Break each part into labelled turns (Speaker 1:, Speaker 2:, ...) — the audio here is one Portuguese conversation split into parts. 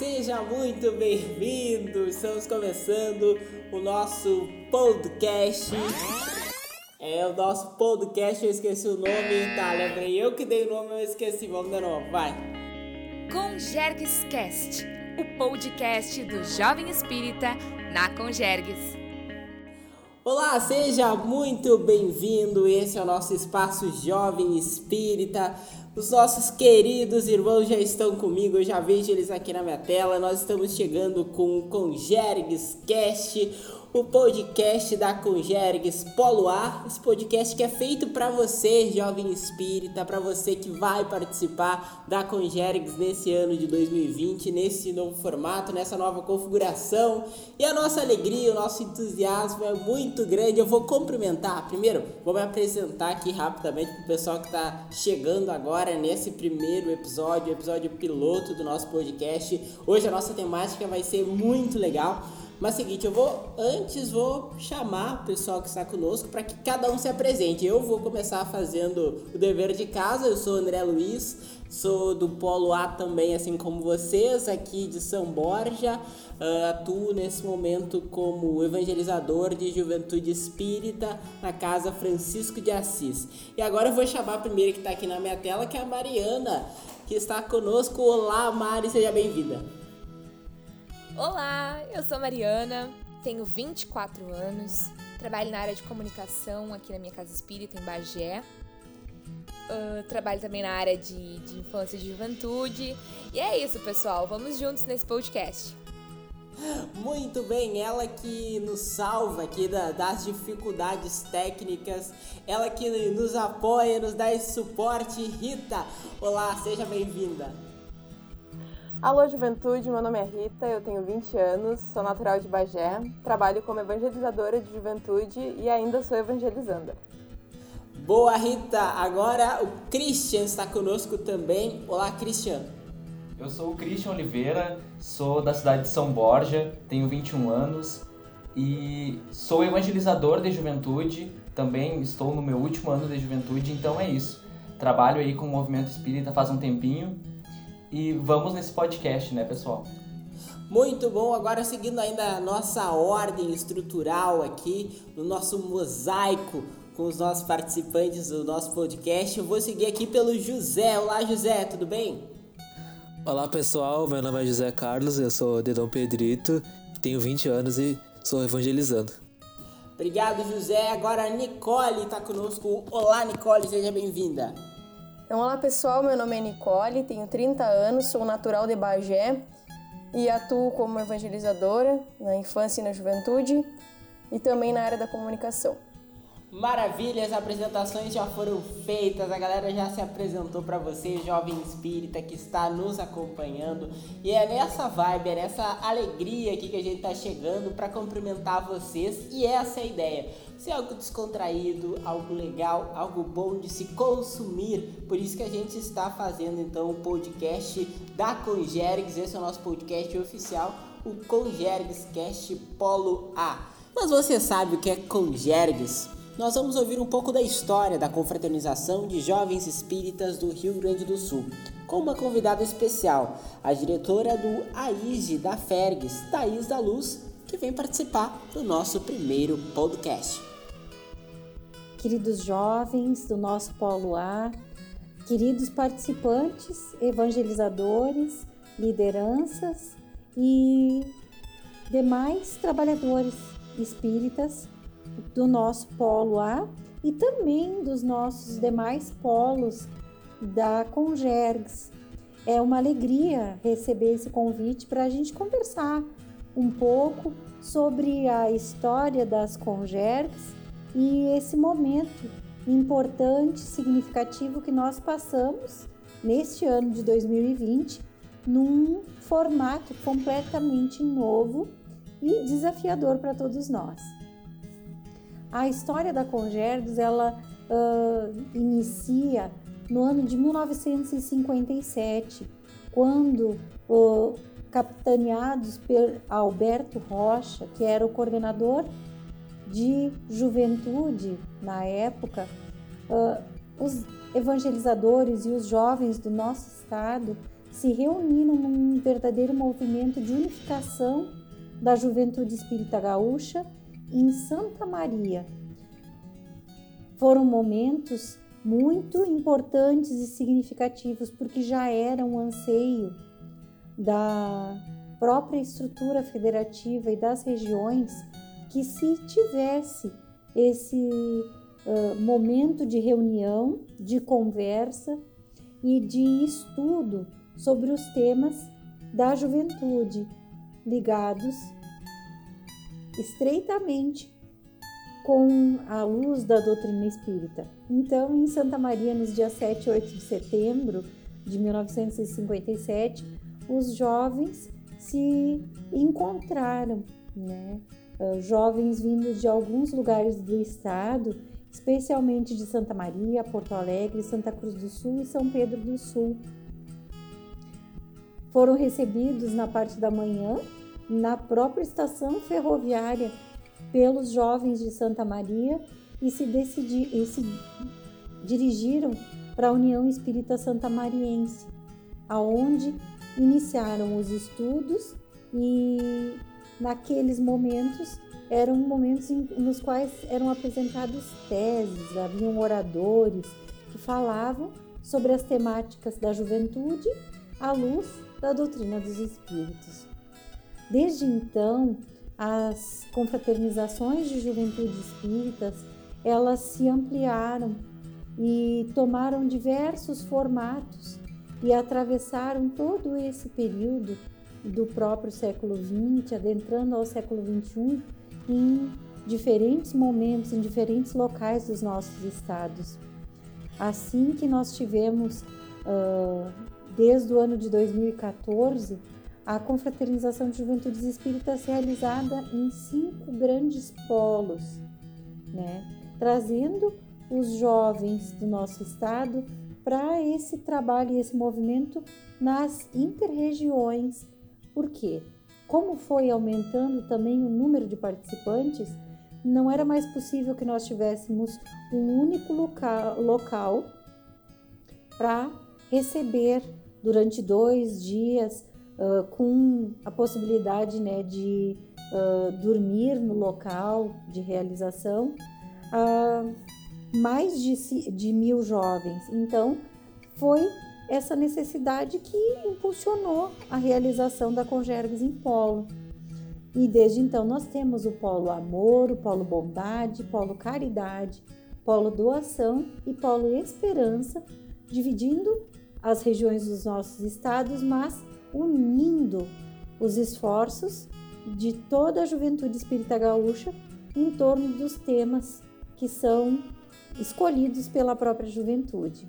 Speaker 1: seja muito bem-vindo! Estamos começando o nosso podcast. É o nosso podcast, eu esqueci o nome, tá? Lembrei eu que dei o nome, eu esqueci. Vamos de novo, vai.
Speaker 2: Conjergues Cast, o podcast do Jovem Espírita na Conjergues.
Speaker 1: Olá, seja muito bem-vindo. Esse é o nosso espaço Jovem Espírita. Os nossos queridos irmãos já estão comigo, eu já vejo eles aqui na minha tela. Nós estamos chegando com o Conjergues Cast, o podcast da Conjergues Polo A. Esse podcast que é feito para você, jovem espírita, para você que vai participar da Conjergues nesse ano de 2020, nesse novo formato, nessa nova configuração. E a nossa alegria, o nosso entusiasmo é muito grande. Eu vou cumprimentar, primeiro, vou me apresentar aqui rapidamente para o pessoal que está chegando agora nesse primeiro episódio, episódio piloto do nosso podcast. Hoje a nossa temática vai ser muito legal. Mas seguinte, eu vou antes vou chamar o pessoal que está conosco para que cada um se apresente. Eu vou começar fazendo o dever de casa. Eu sou André Luiz, sou do Polo A também, assim como vocês, aqui de São Borja. Uh, atuo nesse momento como evangelizador de juventude espírita na Casa Francisco de Assis. E agora eu vou chamar a primeira que está aqui na minha tela, que é a Mariana, que está conosco. Olá, Mari, seja bem-vinda.
Speaker 3: Olá, eu sou Mariana, tenho 24 anos, trabalho na área de comunicação aqui na minha casa espírita em Bagé. Uh, trabalho também na área de, de infância e de juventude. E é isso, pessoal. Vamos juntos nesse podcast.
Speaker 1: Muito bem, ela que nos salva aqui da, das dificuldades técnicas, ela que nos apoia, nos dá esse suporte. Rita, olá, seja bem-vinda.
Speaker 4: Alô Juventude, meu nome é Rita, eu tenho 20 anos, sou natural de Bagé, trabalho como evangelizadora de juventude e ainda sou evangelizanda.
Speaker 1: Boa Rita, agora o Christian está conosco também. Olá Christian.
Speaker 5: Eu sou o Christian Oliveira, sou da cidade de São Borja, tenho 21 anos e sou evangelizador de juventude, também estou no meu último ano de juventude, então é isso. Trabalho aí com o movimento espírita faz um tempinho e vamos nesse podcast, né, pessoal?
Speaker 1: Muito bom, agora seguindo ainda a nossa ordem estrutural aqui, no nosso mosaico com os nossos participantes do nosso podcast, eu vou seguir aqui pelo José. Olá, José, tudo bem?
Speaker 6: Olá, pessoal, meu nome é José Carlos, eu sou de Dom Pedrito, tenho 20 anos e sou evangelizando.
Speaker 1: Obrigado, José. Agora a Nicole está conosco. Olá, Nicole, seja bem-vinda.
Speaker 7: Então, olá pessoal, meu nome é Nicole, tenho 30 anos, sou natural de Bagé e atuo como evangelizadora na infância e na juventude e também na área da comunicação.
Speaker 1: Maravilha, as apresentações já foram feitas, a galera já se apresentou para você, jovem espírita que está nos acompanhando. E é nessa vibe, é nessa alegria aqui que a gente está chegando para cumprimentar vocês. E essa é a ideia: ser algo descontraído, algo legal, algo bom de se consumir. Por isso que a gente está fazendo então o podcast da Conjergues, esse é o nosso podcast oficial, o Conjergues Cast Polo A. Mas você sabe o que é Conjergues? Nós vamos ouvir um pouco da história da confraternização de jovens espíritas do Rio Grande do Sul, com uma convidada especial, a diretora do AIGE da Fergues, Thaís da Luz, que vem participar do nosso primeiro podcast.
Speaker 8: Queridos jovens do nosso Polo A, queridos participantes, evangelizadores, lideranças e demais trabalhadores espíritas do nosso polo A e também dos nossos demais polos da Congergs. É uma alegria receber esse convite para a gente conversar um pouco sobre a história das Congergs e esse momento importante, significativo que nós passamos neste ano de 2020 num formato completamente novo e desafiador para todos nós. A história da Congergs ela uh, inicia no ano de 1957, quando uh, capitaneados por Alberto Rocha, que era o coordenador de juventude na época, uh, os evangelizadores e os jovens do nosso estado se reuniram num verdadeiro movimento de unificação da juventude espírita gaúcha em Santa Maria. Foram momentos muito importantes e significativos, porque já era um anseio da própria estrutura federativa e das regiões que se tivesse esse uh, momento de reunião, de conversa e de estudo sobre os temas da juventude ligados estreitamente com a luz da doutrina espírita. Então, em Santa Maria, nos dias 7 e 8 de setembro de 1957, os jovens se encontraram, né? Uh, jovens vindos de alguns lugares do estado, especialmente de Santa Maria, Porto Alegre, Santa Cruz do Sul e São Pedro do Sul. Foram recebidos na parte da manhã na própria estação ferroviária pelos jovens de Santa Maria e se, decidi, e se dirigiram para a União Espírita Santa Mariense, aonde iniciaram os estudos e naqueles momentos eram momentos nos quais eram apresentadas teses, haviam oradores que falavam sobre as temáticas da juventude à luz da doutrina dos espíritos. Desde então, as confraternizações de juventude espíritas, elas se ampliaram e tomaram diversos formatos e atravessaram todo esse período do próprio século XX, adentrando ao século XXI, em diferentes momentos, em diferentes locais dos nossos estados. Assim que nós tivemos, desde o ano de 2014, a confraternização de juventudes espíritas realizada em cinco grandes polos, né? trazendo os jovens do nosso estado para esse trabalho e esse movimento nas interregiões. Por quê? Como foi aumentando também o número de participantes, não era mais possível que nós tivéssemos um único local para receber durante dois dias, com a possibilidade né, de uh, dormir no local de realização. Uh, mais de, de mil jovens. Então, foi essa necessidade que impulsionou a realização da Congergues em Polo. E desde então nós temos o Polo Amor, o Polo Bondade, Polo Caridade, Polo Doação e Polo Esperança, dividindo as regiões dos nossos estados, mas unindo os esforços de toda a juventude espírita gaúcha em torno dos temas que são escolhidos pela própria juventude.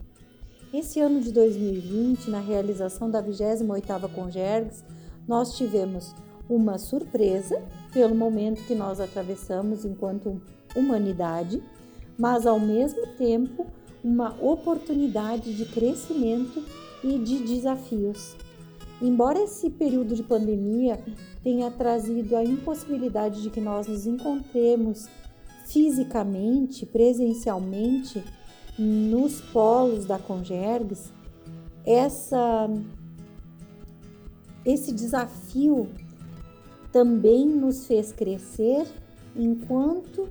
Speaker 8: Esse ano de 2020, na realização da 28ª Congergs, nós tivemos uma surpresa pelo momento que nós atravessamos enquanto humanidade, mas ao mesmo tempo uma oportunidade de crescimento e de desafios. Embora esse período de pandemia tenha trazido a impossibilidade de que nós nos encontremos fisicamente, presencialmente, nos polos da Congergs, essa, esse desafio também nos fez crescer enquanto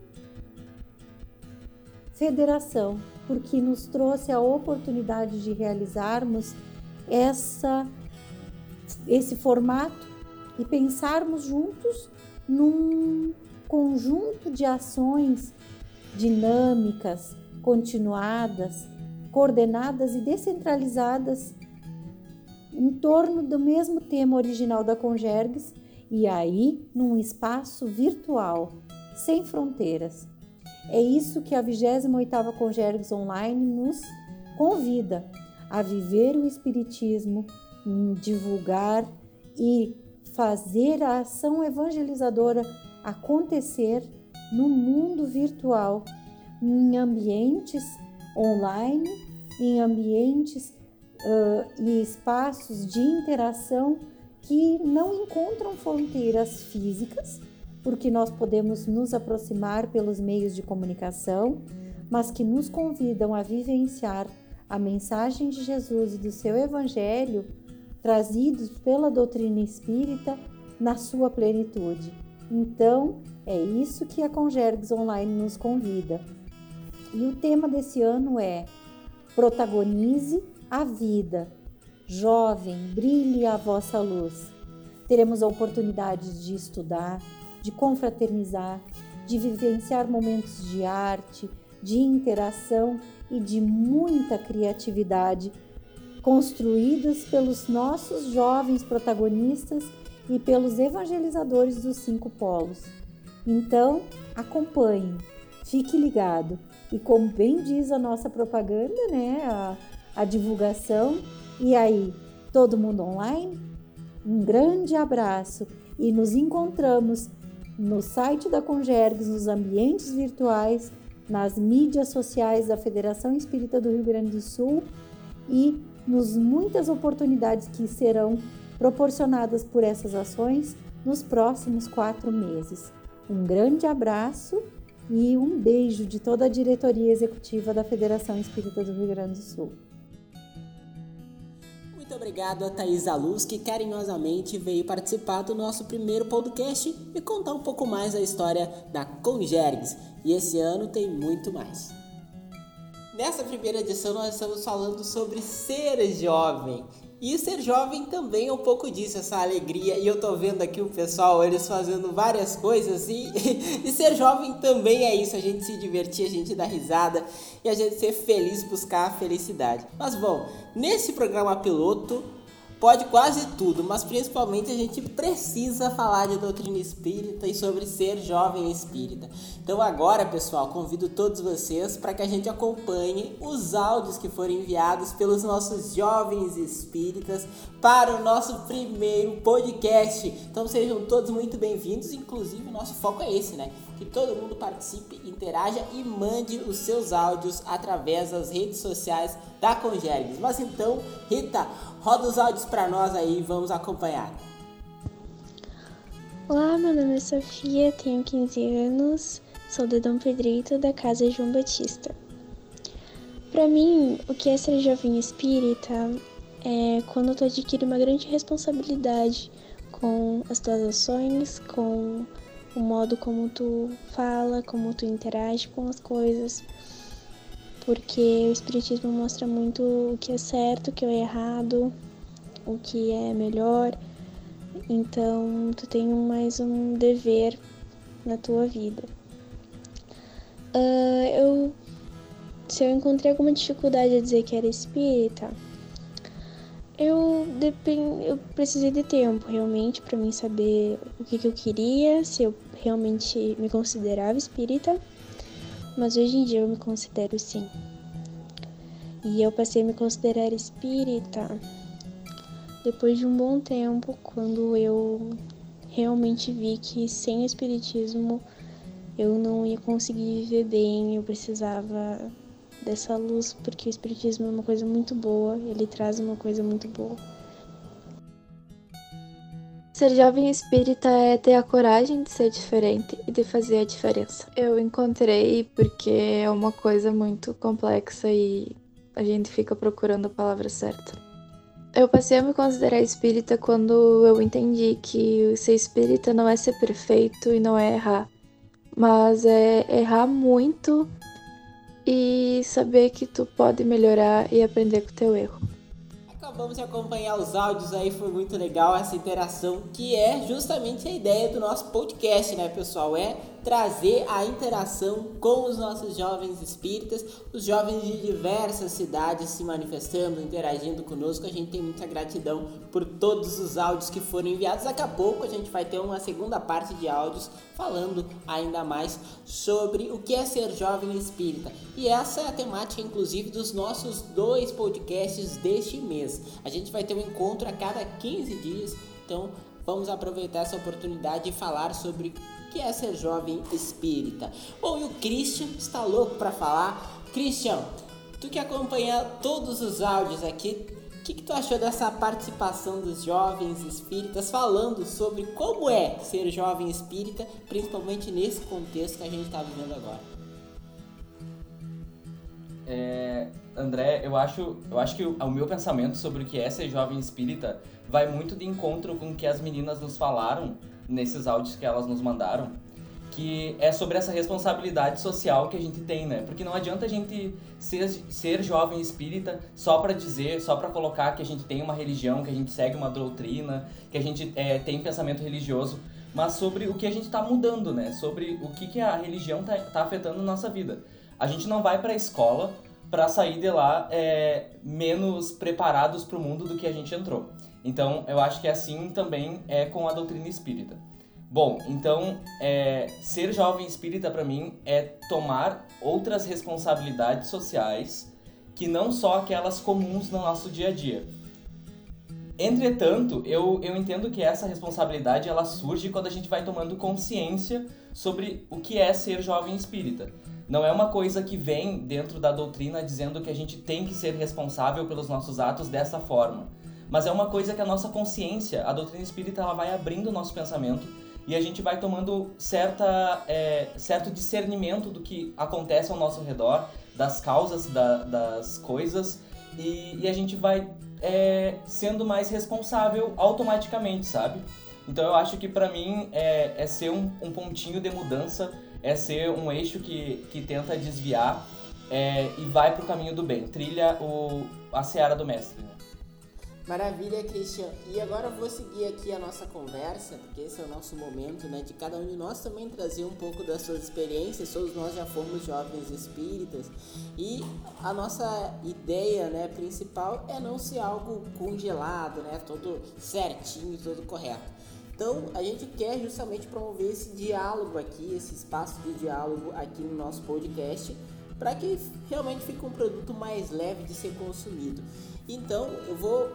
Speaker 8: federação, porque nos trouxe a oportunidade de realizarmos essa, esse formato e pensarmos juntos num conjunto de ações dinâmicas, continuadas, coordenadas e descentralizadas em torno do mesmo tema original da Congergues e aí num espaço virtual, sem fronteiras. É isso que a 28ª Congergues Online nos convida a viver o espiritismo, divulgar e fazer a ação evangelizadora acontecer no mundo virtual, em ambientes online, em ambientes uh, e espaços de interação que não encontram fronteiras físicas, porque nós podemos nos aproximar pelos meios de comunicação, mas que nos convidam a vivenciar a mensagem de Jesus e do seu Evangelho trazidos pela doutrina espírita na sua plenitude. Então, é isso que a Congergs Online nos convida. E o tema desse ano é Protagonize a vida. Jovem, brilhe a vossa luz. Teremos oportunidade de estudar, de confraternizar, de vivenciar momentos de arte, de interação e de muita criatividade, construídas pelos nossos jovens protagonistas e pelos evangelizadores dos cinco polos. Então, acompanhe, fique ligado e como bem diz a nossa propaganda, né, a, a divulgação, e aí, todo mundo online? Um grande abraço e nos encontramos no site da Congergs, nos ambientes virtuais, nas mídias sociais da Federação Espírita do Rio Grande do Sul e nos muitas oportunidades que serão proporcionadas por essas ações nos próximos quatro meses. Um grande abraço e um beijo de toda a diretoria executiva da Federação Espírita do Rio Grande do Sul.
Speaker 1: Muito obrigado a Thaisa Luz, que carinhosamente veio participar do nosso primeiro podcast e contar um pouco mais a história da Congergs. E esse ano tem muito mais. Nessa primeira edição, nós estamos falando sobre ser jovem. E ser jovem também é um pouco disso, essa alegria. E eu tô vendo aqui o pessoal, eles fazendo várias coisas. E, e ser jovem também é isso, a gente se divertir, a gente dar risada e a gente ser feliz, buscar a felicidade. Mas bom, nesse programa piloto, pode quase tudo, mas principalmente a gente precisa falar de doutrina espírita e sobre ser jovem espírita. Então agora, pessoal, convido todos vocês para que a gente acompanhe os áudios que foram enviados pelos nossos jovens espíritas para o nosso primeiro podcast. Então sejam todos muito bem-vindos, inclusive o nosso foco é esse, né? Que todo mundo participe, interaja e mande os seus áudios através das redes sociais da Congergues. Mas então, Rita, roda os áudios para nós aí vamos acompanhar.
Speaker 9: Olá, meu nome é Sofia, tenho 15 anos, sou de Dom Pedrito, da Casa João Batista. Para mim, o que é ser jovem espírita é quando tu adquire uma grande responsabilidade com as tuas ações, com o modo como tu fala, como tu interage com as coisas. Porque o Espiritismo mostra muito o que é certo, o que é errado, o que é melhor. Então, tu tem mais um dever na tua vida. Uh, eu, se eu encontrei alguma dificuldade a dizer que era espírita, eu, depend... eu precisei de tempo realmente para mim saber o que, que eu queria, se eu realmente me considerava espírita, mas hoje em dia eu me considero sim. E eu passei a me considerar espírita depois de um bom tempo, quando eu realmente vi que sem o espiritismo eu não ia conseguir viver bem, eu precisava dessa luz, porque o Espiritismo é uma coisa muito boa, ele traz uma coisa muito boa.
Speaker 10: Ser jovem espírita é ter a coragem de ser diferente e de fazer a diferença. Eu encontrei porque é uma coisa muito complexa e a gente fica procurando a palavra certa. Eu passei a me considerar espírita quando eu entendi que ser espírita não é ser perfeito e não é errar, mas é errar muito e saber que tu pode melhorar e aprender com o teu erro.
Speaker 1: Acabamos de acompanhar os áudios aí, foi muito legal essa interação, que é justamente a ideia do nosso podcast, né, pessoal? É trazer a interação com os nossos jovens espíritas, os jovens de diversas cidades se manifestando, interagindo conosco. A gente tem muita gratidão por todos os áudios que foram enviados. Daqui a pouco a gente vai ter uma segunda parte de áudios falando ainda mais sobre o que é ser jovem espírita. E essa é a temática, inclusive, dos nossos dois podcasts deste mês. A gente vai ter um encontro a cada 15 dias, então vamos aproveitar essa oportunidade e falar sobre que é ser jovem espírita. Bom, e o Christian está louco para falar. Christian, tu que acompanha todos os áudios aqui, o que, que, tu achou dessa participação dos jovens espíritas falando sobre como é ser jovem espírita, principalmente nesse contexto que a gente está vivendo agora?
Speaker 5: É, André, eu acho, eu acho que o, o meu pensamento sobre o que é ser jovem espírita vai muito de encontro com o que as meninas nos falaram nesses áudios que elas nos mandaram, que é sobre essa responsabilidade social que a gente tem, né? Porque não adianta a gente ser, ser jovem espírita só para dizer, só para colocar que a gente tem uma religião, que a gente segue uma doutrina, que a gente é, tem pensamento religioso, mas sobre o que a gente está mudando, né? Sobre o que, que a religião está tá afetando na nossa vida. A gente não vai para a escola para sair de lá é, menos preparados para o mundo do que a gente entrou. Então, eu acho que assim também é com a doutrina espírita. Bom, então, é, ser jovem espírita para mim é tomar outras responsabilidades sociais que não só aquelas comuns no nosso dia a dia. Entretanto, eu, eu entendo que essa responsabilidade ela surge quando a gente vai tomando consciência sobre o que é ser jovem espírita. Não é uma coisa que vem dentro da doutrina dizendo que a gente tem que ser responsável pelos nossos atos dessa forma. Mas é uma coisa que a nossa consciência, a doutrina espírita, ela vai abrindo o nosso pensamento e a gente vai tomando certa, é, certo discernimento do que acontece ao nosso redor, das causas da, das coisas, e, e, a gente vai é, sendo mais responsável automaticamente, sabe? Então eu acho que para mim é, é ser um, um pontinho de mudança é ser um eixo que, que tenta desviar é, e vai para o caminho do bem, trilha o, a seara do mestre. Né?
Speaker 1: Maravilha, Christian. E agora eu vou seguir aqui a nossa conversa, porque esse é o nosso momento, né, de cada um de nós também trazer um pouco das suas experiências. Todos nós já fomos jovens espíritas e a nossa ideia, né, principal é não ser algo congelado, né, todo certinho, todo correto. Então, a gente quer justamente promover esse diálogo aqui, esse espaço de diálogo aqui no nosso podcast, para que realmente fique um produto mais leve de ser consumido. Então, eu vou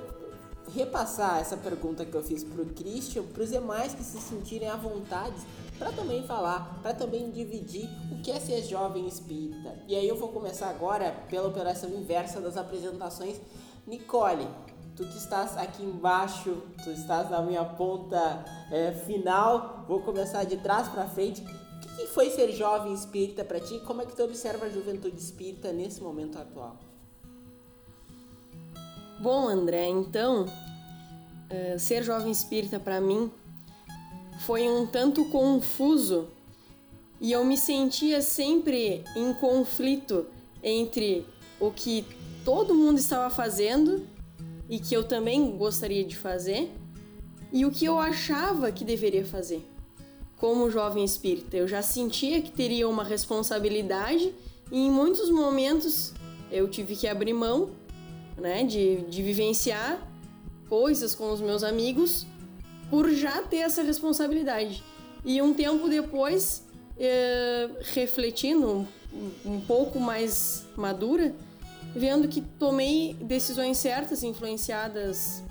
Speaker 1: repassar essa pergunta que eu fiz para o Christian, para os demais que se sentirem à vontade, para também falar, para também dividir o que é ser jovem espírita. E aí eu vou começar agora pela operação inversa das apresentações. Nicole, tu que estás aqui embaixo, tu estás na minha ponta é, final, vou começar de trás para frente. O que foi ser jovem espírita para ti? Como é que tu observa a juventude espírita nesse momento atual?
Speaker 7: Bom, André, então, uh, ser jovem espírita para mim foi um tanto confuso e eu me sentia sempre em conflito entre o que todo mundo estava fazendo e que eu também gostaria de fazer, e o que eu achava que deveria fazer. Como jovem espírita, eu já sentia que teria uma responsabilidade e em muitos momentos eu tive que abrir mão, né, de, de vivenciar coisas com os meus amigos por já ter essa responsabilidade. E um tempo depois, é, refletindo um, um pouco mais madura, vendo que tomei decisões certas, influenciadas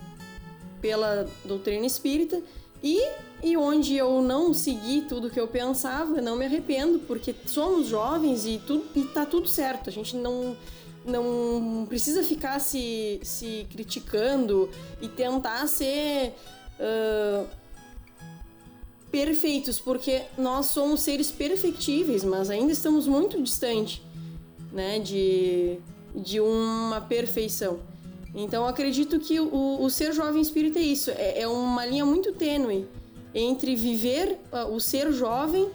Speaker 7: pela doutrina espírita, e, e onde eu não segui tudo que eu pensava, não me arrependo, porque somos jovens e, tudo, e tá tudo certo. A gente não, não precisa ficar se, se criticando e tentar ser. Uh, perfeitos, porque nós somos seres perfectíveis, mas ainda estamos muito distante, né, de de uma perfeição. Então acredito que o, o ser jovem espírita é isso, é, é uma linha muito tênue entre viver uh, o ser jovem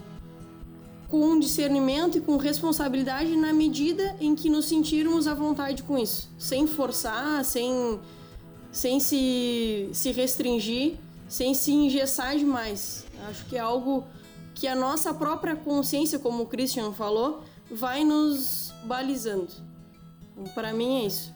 Speaker 7: com discernimento e com responsabilidade na medida em que nos sentirmos à vontade com isso, sem forçar, sem, sem se, se restringir, sem se engessar demais. Acho que é algo que a nossa própria consciência, como o Christian falou, vai nos balizando. Para mim é isso.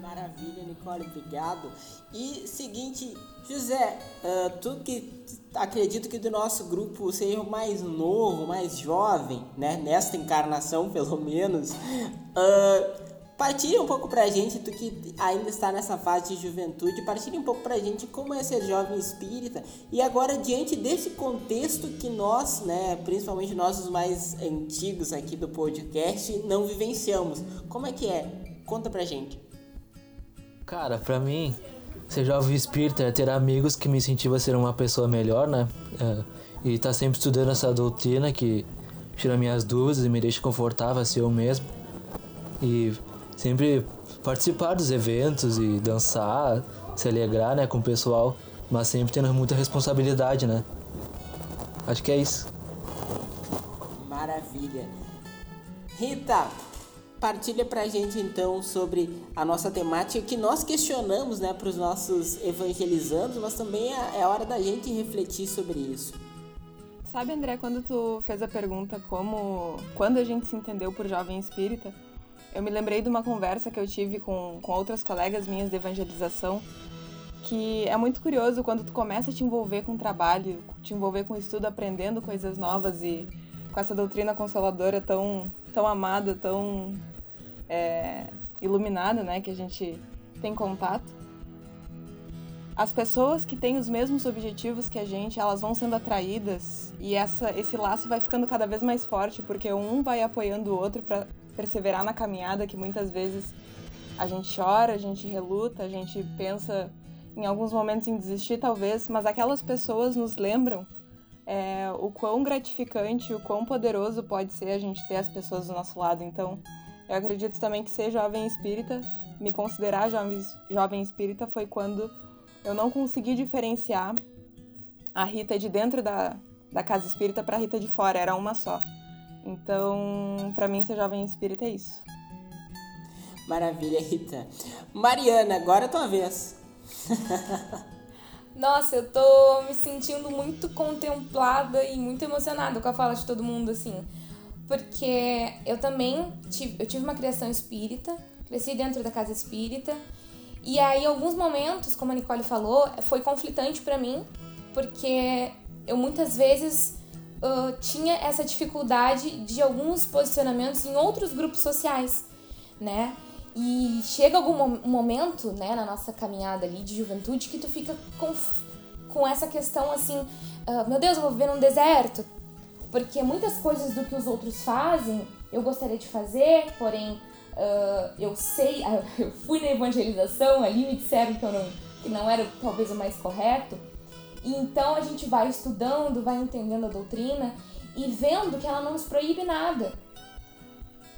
Speaker 1: Maravilha, Nicole, obrigado. E seguinte, José, uh, tu que acredito que do nosso grupo seja o mais novo, mais jovem, né? Nesta encarnação, pelo menos. Uh, Partilhe um pouco pra gente, tu que ainda está nessa fase de juventude, partilhe um pouco pra gente como é ser jovem espírita e agora diante desse contexto que nós, né, principalmente nós os mais antigos aqui do podcast, não vivenciamos. Como é que é? Conta pra gente.
Speaker 6: Cara, pra mim, ser jovem espírita é ter amigos que me incentivam a ser uma pessoa melhor, né? É, e tá sempre estudando essa doutrina que tira minhas dúvidas e me deixa confortável a ser eu mesmo. E sempre participar dos eventos e dançar, se alegrar, né, com o pessoal, mas sempre tendo muita responsabilidade, né? Acho que é isso.
Speaker 1: Maravilha. Rita, partilha pra gente então sobre a nossa temática que nós questionamos, né, para os nossos evangelizandos, mas também é, é hora da gente refletir sobre isso.
Speaker 4: Sabe, André, quando tu fez a pergunta como quando a gente se entendeu por jovem espírita, eu me lembrei de uma conversa que eu tive com, com outras colegas minhas de evangelização, que é muito curioso quando tu começa a te envolver com o trabalho, te envolver com o estudo, aprendendo coisas novas e com essa doutrina consoladora tão, tão amada, tão é, iluminada, né, que a gente tem contato. As pessoas que têm os mesmos objetivos que a gente, elas vão sendo atraídas e essa, esse laço vai ficando cada vez mais forte, porque um vai apoiando o outro para perseverar na caminhada que muitas vezes a gente chora, a gente reluta, a gente pensa em alguns momentos em desistir talvez, mas aquelas pessoas nos lembram é, o quão gratificante, o quão poderoso pode ser a gente ter as pessoas do nosso lado. Então, eu acredito também que ser jovem espírita, me considerar jovem, jovem espírita foi quando eu não consegui diferenciar a Rita de dentro da, da casa espírita para a Rita de fora, era uma só. Então, para mim, ser jovem espírita é isso.
Speaker 1: Maravilha, Rita. Mariana, agora é a tua vez.
Speaker 3: Nossa, eu tô me sentindo muito contemplada e muito emocionada com a fala de todo mundo, assim. Porque eu também tive, eu tive uma criação espírita, cresci dentro da casa espírita. E aí, em alguns momentos, como a Nicole falou, foi conflitante para mim, porque eu muitas vezes tinha essa dificuldade de alguns posicionamentos em outros grupos sociais, né? E chega algum momento, né, na nossa caminhada ali de juventude que tu fica com, com essa questão assim, uh, meu Deus, eu vou viver num deserto. Porque muitas coisas do que os outros fazem, eu gostaria de fazer, porém uh, eu sei, eu fui na evangelização ali, me disseram que, eu não, que não era talvez o mais correto. E então a gente vai estudando, vai entendendo a doutrina e vendo que ela não nos proíbe nada.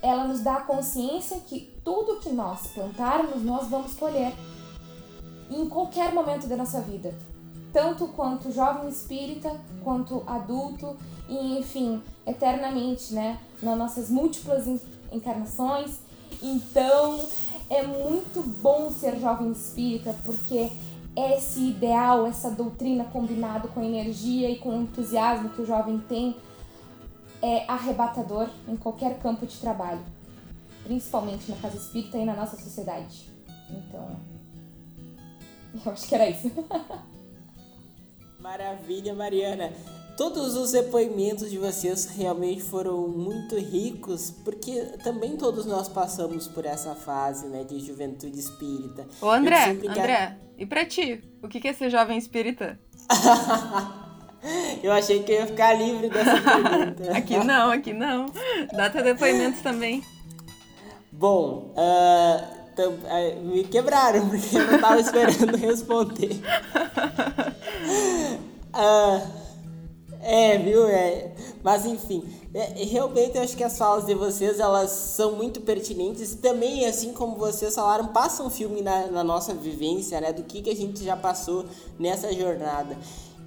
Speaker 3: Ela nos dá a consciência que tudo que nós plantarmos, nós vamos colher. Em qualquer momento da nossa vida. Tanto quanto jovem espírita, quanto adulto, e enfim, eternamente, né? Nas nossas múltiplas encarnações. Então, é muito bom ser jovem espírita, porque esse ideal, essa doutrina combinado com a energia e com o entusiasmo que o jovem tem é arrebatador em qualquer campo de trabalho, principalmente na casa espírita e na nossa sociedade. Então, eu acho que era isso.
Speaker 1: Maravilha, Mariana. Todos os depoimentos de vocês realmente foram muito ricos, porque também todos nós passamos por essa fase, né, de juventude espírita.
Speaker 4: Ô André, André, e pra ti? O que é ser jovem espírita?
Speaker 1: eu achei que eu ia ficar livre dessa pergunta.
Speaker 4: aqui não, aqui não. Dá teu depoimento também.
Speaker 1: Bom, uh, me quebraram, porque eu não tava esperando responder. Uh, é, viu? É. Mas enfim, é, realmente eu acho que as falas de vocês elas são muito pertinentes e também, assim como vocês falaram, passam um filme na, na nossa vivência, né? Do que, que a gente já passou nessa jornada.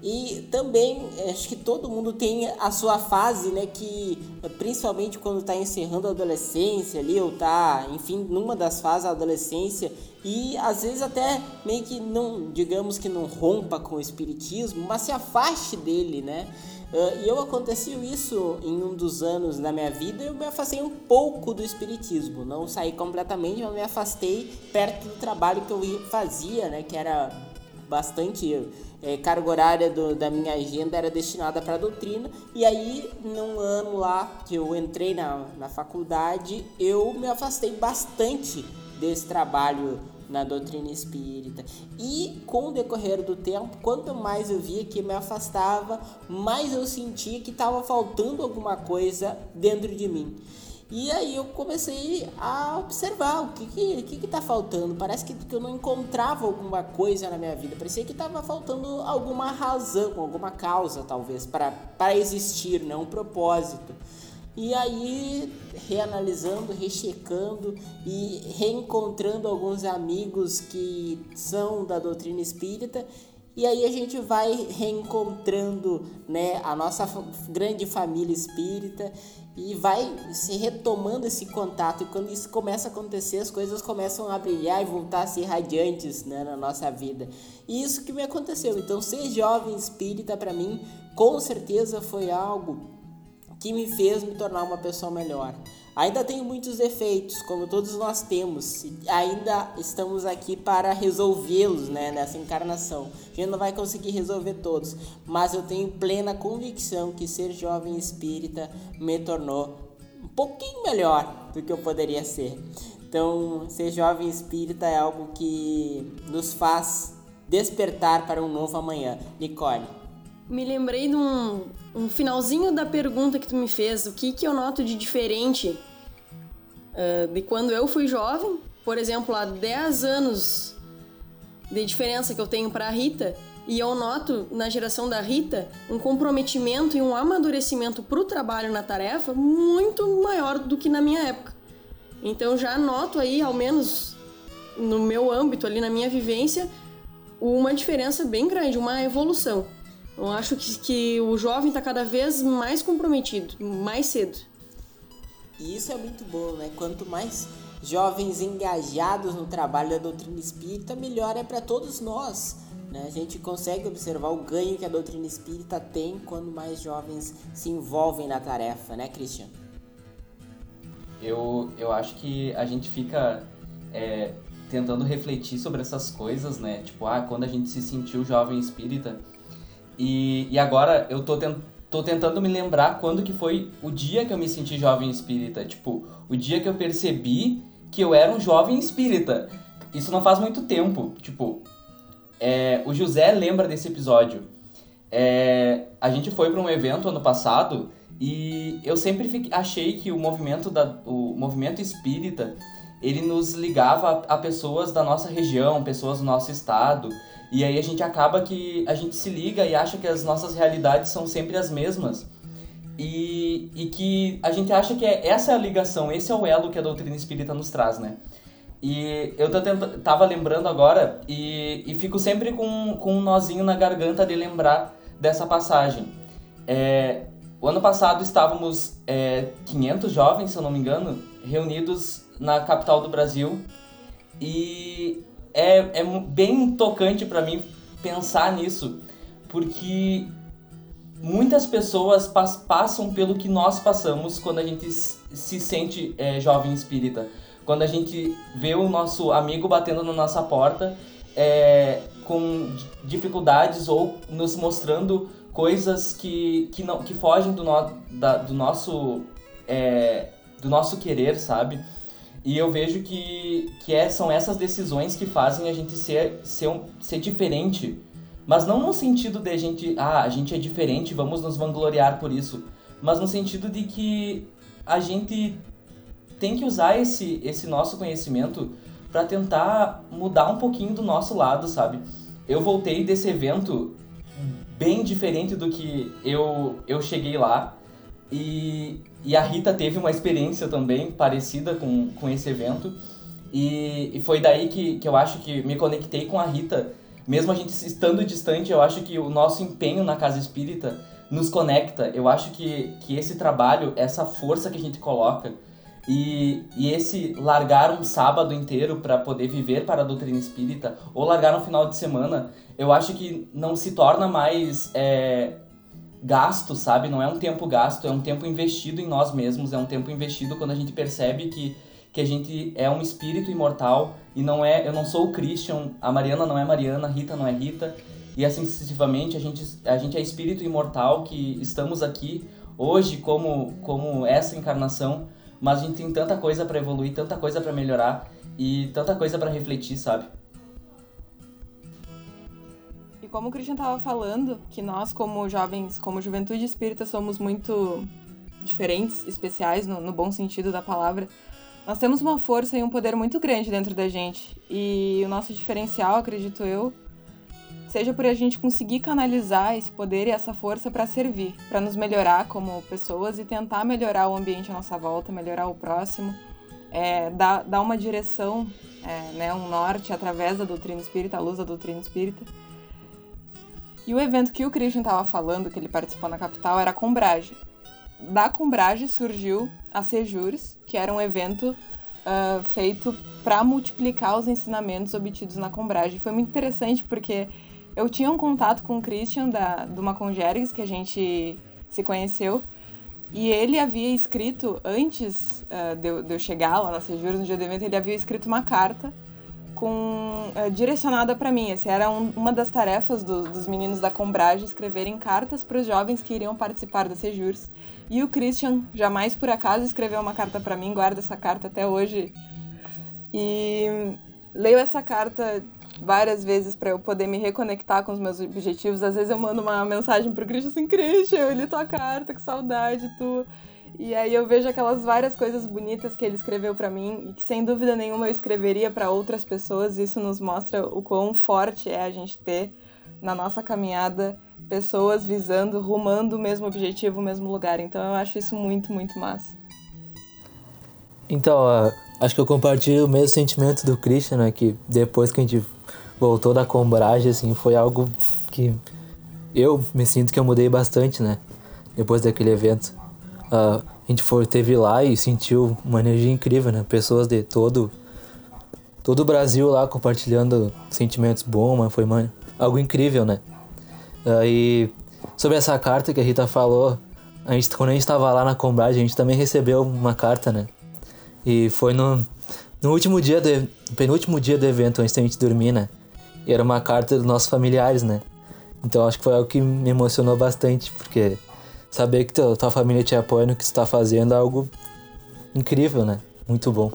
Speaker 1: E também acho que todo mundo tem a sua fase, né? Que principalmente quando está encerrando a adolescência ali, ou tá, enfim, numa das fases da adolescência, e às vezes até meio que não, digamos que não rompa com o espiritismo, mas se afaste dele, né? Uh, e eu aconteceu isso em um dos anos da minha vida, eu me afastei um pouco do espiritismo, não saí completamente, mas me afastei perto do trabalho que eu fazia, né? Que era bastante é, carga horária do, da minha agenda era destinada para doutrina. E aí, num ano lá que eu entrei na, na faculdade, eu me afastei bastante desse trabalho na doutrina espírita. E com o decorrer do tempo, quanto mais eu via que me afastava, mais eu sentia que estava faltando alguma coisa dentro de mim. E aí eu comecei a observar o que que, que, que tá faltando. Parece que, que eu não encontrava alguma coisa na minha vida. Parecia que estava faltando alguma razão, alguma causa, talvez, para existir, né? um propósito. E aí, reanalisando, rechecando e reencontrando alguns amigos que são da doutrina espírita. E aí a gente vai reencontrando né, a nossa grande família espírita e vai se retomando esse contato. E quando isso começa a acontecer, as coisas começam a brilhar e voltar a ser radiantes né, na nossa vida. E isso que me aconteceu. Então, ser jovem espírita para mim, com certeza foi algo que me fez me tornar uma pessoa melhor. Ainda tenho muitos defeitos, como todos nós temos, e ainda estamos aqui para resolvê-los né, nessa encarnação. A gente não vai conseguir resolver todos, mas eu tenho plena convicção que ser jovem espírita me tornou um pouquinho melhor do que eu poderia ser. Então, ser jovem espírita é algo que nos faz despertar para um novo amanhã. Nicole.
Speaker 7: Me lembrei de um, um finalzinho da pergunta que tu me fez, o que, que eu noto de diferente uh, de quando eu fui jovem, por exemplo, há 10 anos de diferença que eu tenho para a Rita, e eu noto na geração da Rita um comprometimento e um amadurecimento para o trabalho na tarefa muito maior do que na minha época. Então já noto aí, ao menos no meu âmbito, ali na minha vivência, uma diferença bem grande, uma evolução. Eu acho que, que o jovem está cada vez mais comprometido, mais cedo.
Speaker 1: E isso é muito bom, né? Quanto mais jovens engajados no trabalho da doutrina espírita, melhor é para todos nós. Né? A gente consegue observar o ganho que a doutrina espírita tem quando mais jovens se envolvem na tarefa, né, Christian?
Speaker 5: Eu, eu acho que a gente fica é, tentando refletir sobre essas coisas, né? Tipo, ah, quando a gente se sentiu jovem espírita, e, e agora eu tô, tô tentando me lembrar quando que foi o dia que eu me senti jovem espírita. Tipo, o dia que eu percebi que eu era um jovem espírita. Isso não faz muito tempo. Tipo, é, o José lembra desse episódio. É, a gente foi para um evento ano passado e eu sempre fiquei, achei que o movimento, da, o movimento espírita ele nos ligava a, a pessoas da nossa região, pessoas do nosso estado. E aí a gente acaba que a gente se liga e acha que as nossas realidades são sempre as mesmas. E, e que a gente acha que é essa é a ligação, esse é o elo que a doutrina espírita nos traz, né? E eu tô tenta, tava lembrando agora e, e fico sempre com, com um nozinho na garganta de lembrar dessa passagem. É, o ano passado estávamos é, 500 jovens, se eu não me engano, reunidos na capital do Brasil e é, é bem tocante para mim pensar nisso, porque muitas pessoas pas, passam pelo que nós passamos quando a gente se sente é, jovem espírita. Quando a gente vê o nosso amigo batendo na nossa porta é, com dificuldades ou nos mostrando coisas que, que, não, que fogem do, no, da, do, nosso, é, do nosso querer, sabe? E eu vejo que, que é, são essas decisões que fazem a gente ser, ser, ser diferente. Mas não no sentido de a gente, ah, a gente é diferente, vamos nos vangloriar por isso. Mas no sentido de que a gente tem que usar esse, esse nosso conhecimento para tentar mudar um pouquinho do nosso lado, sabe? Eu voltei desse evento bem diferente do que eu, eu cheguei lá. E, e a Rita teve uma experiência também parecida com, com esse evento. E, e foi daí que, que eu acho que me conectei com a Rita. Mesmo a gente estando distante, eu acho que o nosso empenho na casa espírita nos conecta. Eu acho que, que esse trabalho, essa força que a gente coloca e, e esse largar um sábado inteiro para poder viver para a doutrina espírita ou largar um final de semana, eu acho que não se torna mais é, gasto, sabe? Não é um tempo gasto, é um tempo investido em nós mesmos, é um tempo investido quando a gente percebe que, que a gente é um espírito imortal e não é, eu não sou o Christian, a Mariana não é Mariana, a Rita não é Rita, e assim sucessivamente, a gente, a gente é espírito imortal que estamos aqui hoje como, como essa encarnação, mas a gente tem tanta coisa para evoluir, tanta coisa para melhorar e tanta coisa para refletir, sabe?
Speaker 4: Como o Christian estava falando, que nós, como jovens, como juventude espírita, somos muito diferentes, especiais, no, no, bom sentido da palavra, nós temos uma força e um poder muito grande dentro da gente. E o nosso diferencial, acredito eu, seja por a gente conseguir canalizar esse poder e essa força para servir, para nos melhorar como pessoas e tentar melhorar o ambiente à nossa volta, melhorar o próximo, é, dar, dar uma direção, é, né, um norte através da doutrina espírita, a luz da doutrina espírita. E o evento que o Christian estava falando, que ele participou na capital, era a Combrage. Da Combrage surgiu a Sejures, que era um evento uh, feito para multiplicar os ensinamentos obtidos na Combrage. Foi muito interessante porque eu tinha um contato com o Christian da, do Macongergues, que a gente se conheceu, e ele havia escrito, antes uh, de, eu, de, eu, chegar lá na Sejures, no dia do evento, ele havia escrito uma carta com uh, direcionada para mim. Essa era um, uma das tarefas do, dos meninos da Combrage, escreverem cartas para os jovens que iriam participar da Sejures. E o Christian, jamais por acaso, escreveu uma carta para mim, guarda essa carta até hoje. E leio essa carta várias vezes para eu poder me reconectar com os meus objetivos. Às vezes eu mando uma mensagem pro Christian assim, Christian, eu li tua carta, que saudade, tu. E aí eu vejo aquelas várias coisas bonitas que ele escreveu para mim e que sem dúvida nenhuma eu escreveria para outras pessoas. Isso nos mostra o quão forte é a gente ter na nossa caminhada pessoas visando, rumando o mesmo objetivo, o mesmo lugar. Então eu acho isso muito, muito massa.
Speaker 6: Então, acho que eu compartilho o mesmo sentimento do Christian, né? Que depois que a gente voltou da combragem, assim, foi algo que eu me sinto que eu mudei bastante, né? Depois daquele evento. A gente foi, teve lá e sentiu uma energia incrível, né? Pessoas de todo todo o Brasil lá compartilhando sentimentos bons, mas foi mano, algo incrível, né? E sobre essa carta que a Rita falou, a gente, quando a gente estava lá na Combrage, a gente também recebeu uma carta, né? E foi no, no último dia, do, penúltimo dia do evento, antes da gente dormir, né? E era uma carta dos nossos familiares, né? Então acho que foi algo que me emocionou bastante, porque saber que tua, família te apoia no que está fazendo é algo incrível, né? Muito bom.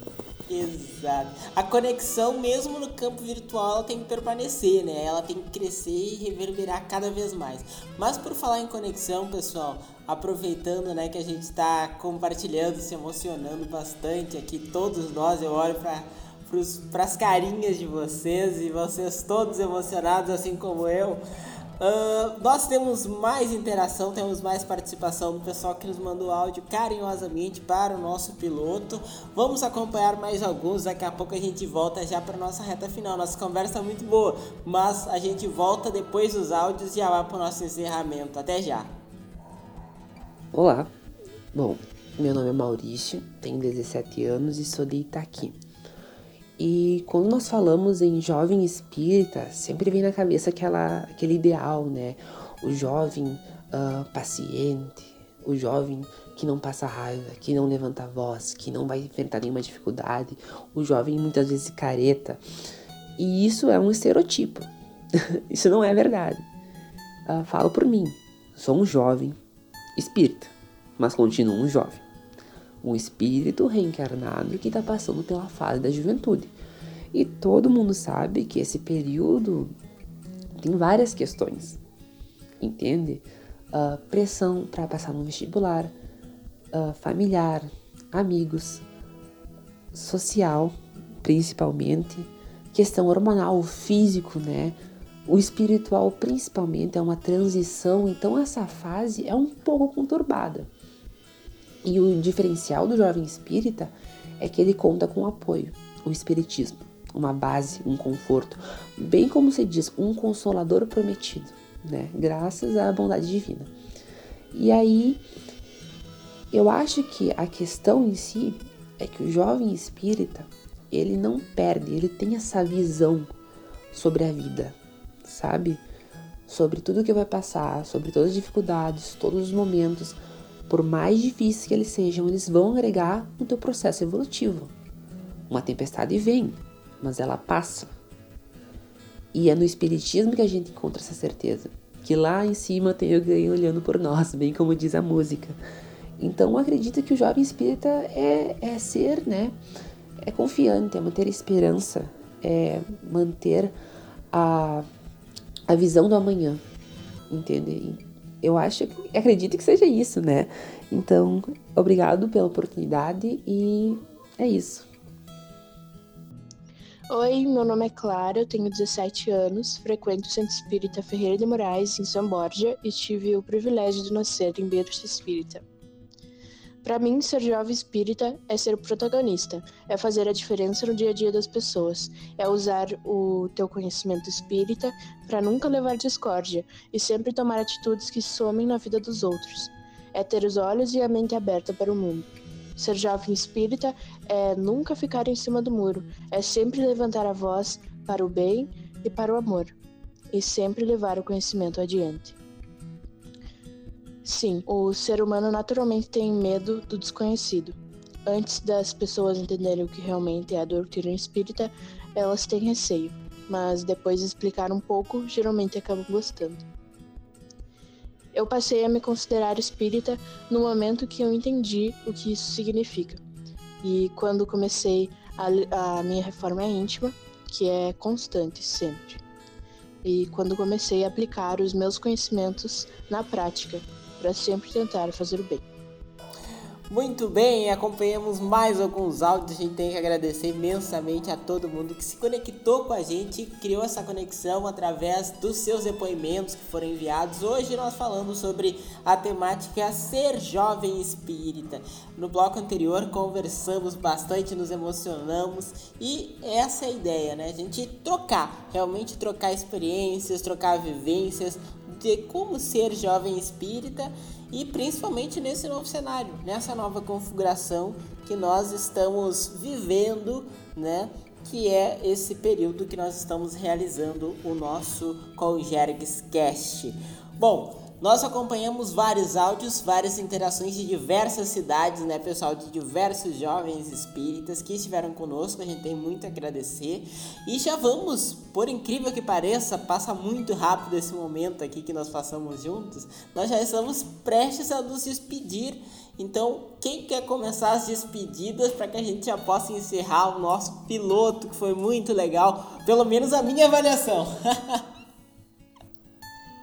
Speaker 1: Exato. A conexão, mesmo no campo virtual, ela tem que permanecer, né? Ela tem que crescer e reverberar cada vez mais. Mas por falar em conexão, pessoal, aproveitando, né, que a gente está compartilhando, se emocionando bastante aqui, todos nós, eu olho para para as carinhas de vocês e vocês todos emocionados assim como eu. Uh, nós temos mais interação, temos mais participação do pessoal que nos mandou áudio carinhosamente para o nosso piloto. Vamos acompanhar mais alguns, daqui a pouco a gente volta já para nossa reta final. Nossa conversa está muito boa, mas a gente volta depois dos áudios e já vai para o nosso encerramento. Até já!
Speaker 11: Olá, bom, meu nome é Maurício, tenho 17 anos e sou de Itaqui. E quando nós falamos em jovem espírita, sempre vem na cabeça aquela, aquele ideal, né? O jovem uh, paciente, o jovem que não passa raiva, que não levanta voz, que não vai enfrentar nenhuma dificuldade, o jovem muitas vezes careta. E isso é um estereotipo. isso não é verdade. Uh, falo por mim, sou um jovem espírita, mas continuo um jovem um espírito reencarnado que está passando pela fase da juventude. E todo mundo sabe que esse período tem várias questões, entende? Uh, pressão para passar no vestibular, uh, familiar, amigos, social, principalmente, questão hormonal, físico, né? O espiritual, principalmente, é uma transição, então essa fase é um pouco conturbada. E o diferencial do jovem espírita é que ele conta com apoio, o espiritismo, uma base, um conforto, bem como se diz, um consolador prometido, né? Graças à bondade divina. E aí, eu acho que a questão em si é que o jovem espírita, ele não perde, ele tem essa visão sobre a vida, sabe? Sobre tudo que vai passar, sobre todas as dificuldades, todos os momentos, por mais difíceis que eles sejam, eles vão agregar no teu processo evolutivo. Uma tempestade vem, mas ela passa. E é no Espiritismo que a gente encontra essa certeza. Que lá em cima tem alguém olhando por nós, bem como diz a música. Então eu acredito que o jovem espírita é, é ser, né? É confiante, é manter esperança, é manter a, a visão do amanhã, entende? Eu acho, acredito que seja isso, né? Então, obrigado pela oportunidade e é isso.
Speaker 12: Oi, meu nome é Clara, eu tenho 17 anos, frequento o Centro Espírita Ferreira de Moraes, em São Borja, e tive o privilégio de nascer em berço espírita. Para mim, ser jovem espírita é ser o protagonista, é fazer a diferença no dia a dia das pessoas, é usar o teu conhecimento espírita para nunca levar discórdia e sempre tomar atitudes que somem na vida dos outros. É ter os olhos e a mente aberta para o mundo. Ser jovem espírita é nunca ficar em cima do muro, é sempre levantar a voz para o bem e para o amor, e sempre levar o conhecimento adiante. Sim, o ser humano naturalmente tem medo do desconhecido. Antes das pessoas entenderem o que realmente é a doutrina espírita, elas têm receio, mas depois de explicar um pouco, geralmente acabam gostando. Eu passei a me considerar espírita no momento que eu entendi o que isso significa. E quando comecei a, a minha reforma íntima, que é constante sempre. E quando comecei a aplicar os meus conhecimentos na prática, para sempre tentar fazer o bem.
Speaker 1: Muito bem, acompanhamos mais alguns áudios. A gente tem que agradecer imensamente a todo mundo que se conectou com a gente criou essa conexão através dos seus depoimentos que foram enviados. Hoje nós falamos sobre a temática ser jovem espírita. No bloco anterior conversamos bastante, nos emocionamos e essa é a ideia, né? A gente trocar, realmente trocar experiências, trocar vivências de como ser jovem espírita e principalmente nesse novo cenário, nessa nova configuração que nós estamos vivendo, né? Que é esse período que nós estamos realizando o nosso Conjergues Cast. Bom, nós acompanhamos vários áudios, várias interações de diversas cidades, né, pessoal, de diversos jovens espíritas que estiveram conosco, a gente tem muito a agradecer. E já vamos, por incrível que pareça, passa muito rápido esse momento aqui que nós passamos juntos. Nós já estamos prestes a nos despedir. Então, quem quer começar as despedidas para que a gente já possa encerrar o nosso piloto, que foi muito legal, pelo menos a minha avaliação.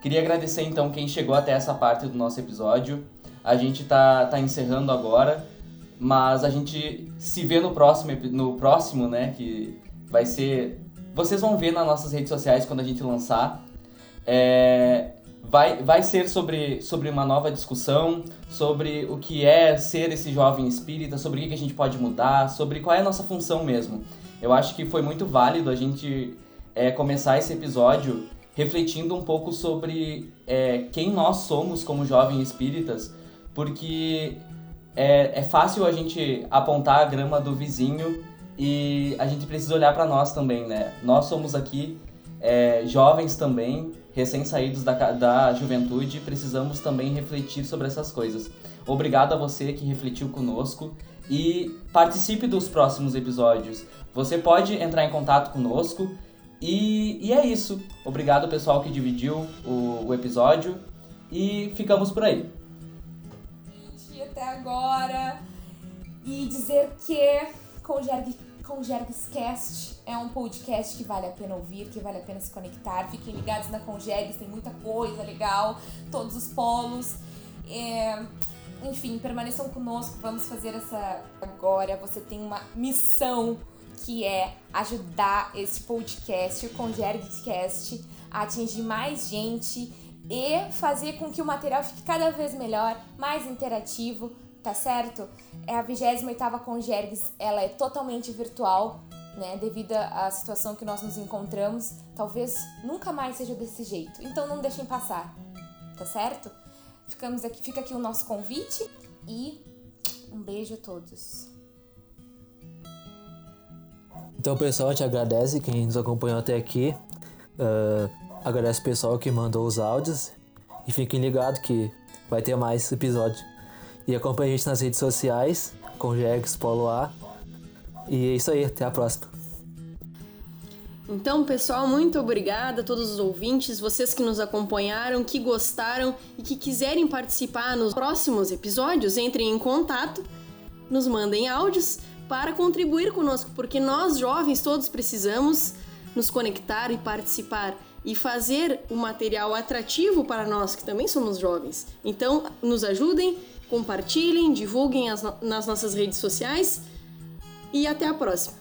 Speaker 5: Queria agradecer então quem chegou até essa parte do nosso episódio. A gente tá, tá encerrando agora, mas a gente se vê no próximo, no próximo, né? Que vai ser. Vocês vão ver nas nossas redes sociais quando a gente lançar. É, vai, vai ser sobre, sobre uma nova discussão, sobre o que é ser esse jovem espírita, sobre o que a gente pode mudar, sobre qual é a nossa função mesmo. Eu acho que foi muito válido a gente é, começar esse episódio refletindo um pouco sobre é, quem nós somos como jovens espíritas, porque é, é fácil a gente apontar a grama do vizinho e a gente precisa olhar para nós também, né? Nós somos aqui é, jovens também, recém-saídos da, da juventude, precisamos também refletir sobre essas coisas. Obrigado a você que refletiu conosco e participe dos próximos episódios. Você pode entrar em contato conosco e, e é isso. Obrigado, pessoal, que dividiu o, o episódio. E ficamos por aí.
Speaker 3: Até agora. E dizer que Conjerg, Conjergscast é um podcast que vale a pena ouvir, que vale a pena se conectar. Fiquem ligados na Conjergs, tem muita coisa legal, todos os polos. É, enfim, permaneçam conosco, vamos fazer essa agora. Você tem uma missão que é ajudar esse podcast, o Conjergscast, a atingir mais gente e fazer com que o material fique cada vez melhor, mais interativo, tá certo? É a 28ª Conjergs, ela é totalmente virtual, né, devido à situação que nós nos encontramos, talvez nunca mais seja desse jeito. Então não deixem passar, tá certo? Ficamos aqui, fica aqui o nosso convite e um beijo a todos.
Speaker 6: Então, pessoal, a gente agradece quem nos acompanhou até aqui. Uh, agradece o pessoal que mandou os áudios. E fiquem ligados que vai ter mais episódio. E acompanhe a gente nas redes sociais, com Jegs Polo A. E é isso aí, até a próxima.
Speaker 7: Então, pessoal, muito obrigada a todos os ouvintes, vocês que nos acompanharam, que gostaram e que quiserem participar nos próximos episódios, entrem em contato, nos mandem áudios para contribuir conosco, porque nós jovens todos precisamos nos conectar e participar e fazer o material atrativo para nós que também somos jovens. Então, nos ajudem, compartilhem, divulguem as, nas nossas redes sociais e até a próxima.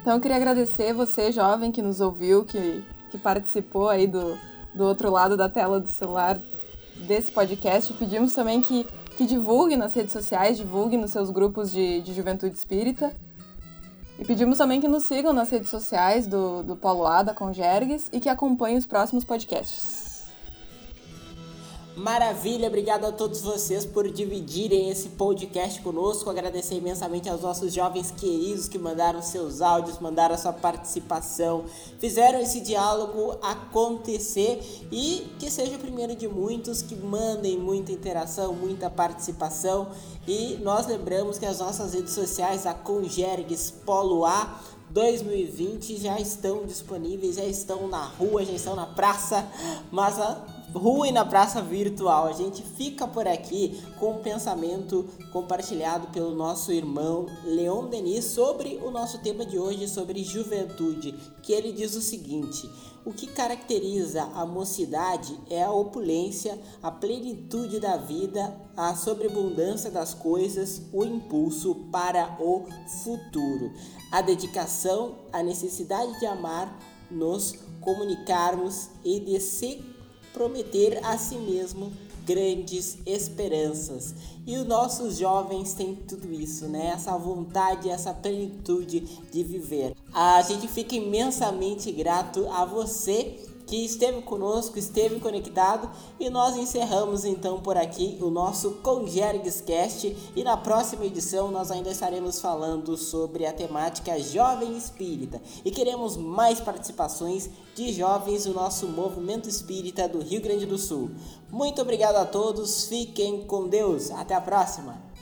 Speaker 4: Então eu queria agradecer você, jovem, que nos ouviu, que, que participou aí do, do outro lado da tela do celular desse podcast. Pedimos também que, que divulgue nas redes sociais, divulgue nos seus grupos de, de juventude espírita. E pedimos também que nos sigam nas redes sociais do, do Polo A, da Congergues, e que acompanhem os próximos podcasts.
Speaker 1: Maravilha, obrigado a todos vocês por dividirem esse podcast conosco. Agradecer imensamente aos nossos jovens queridos que mandaram seus áudios, mandaram a sua participação, fizeram esse diálogo acontecer e que seja o primeiro de muitos que mandem muita interação, muita participação. E nós lembramos que as nossas redes sociais, a Congergues Polo A, 2020 já estão disponíveis, já estão na rua, já estão na praça, mas a rua e na praça virtual. A gente fica por aqui com um pensamento compartilhado pelo nosso irmão Leon Denis sobre o nosso tema de hoje, sobre juventude, que ele diz o seguinte: o que caracteriza a mocidade é a opulência, a plenitude da vida, a sobreabundância das coisas, o impulso para o futuro, a dedicação, a necessidade de amar, nos comunicarmos e de se prometer a si mesmo grandes esperanças. E os nossos jovens têm tudo isso, né? Essa vontade, essa plenitude de viver. A gente fica imensamente grato a você que esteve conosco, esteve conectado. E nós encerramos então por aqui o nosso Congergues Cast. E na próxima edição nós ainda estaremos falando sobre a temática Jovem Espírita. E queremos mais participações de jovens do nosso movimento espírita do Rio Grande do Sul. Muito obrigado a todos, fiquem com Deus, até a próxima!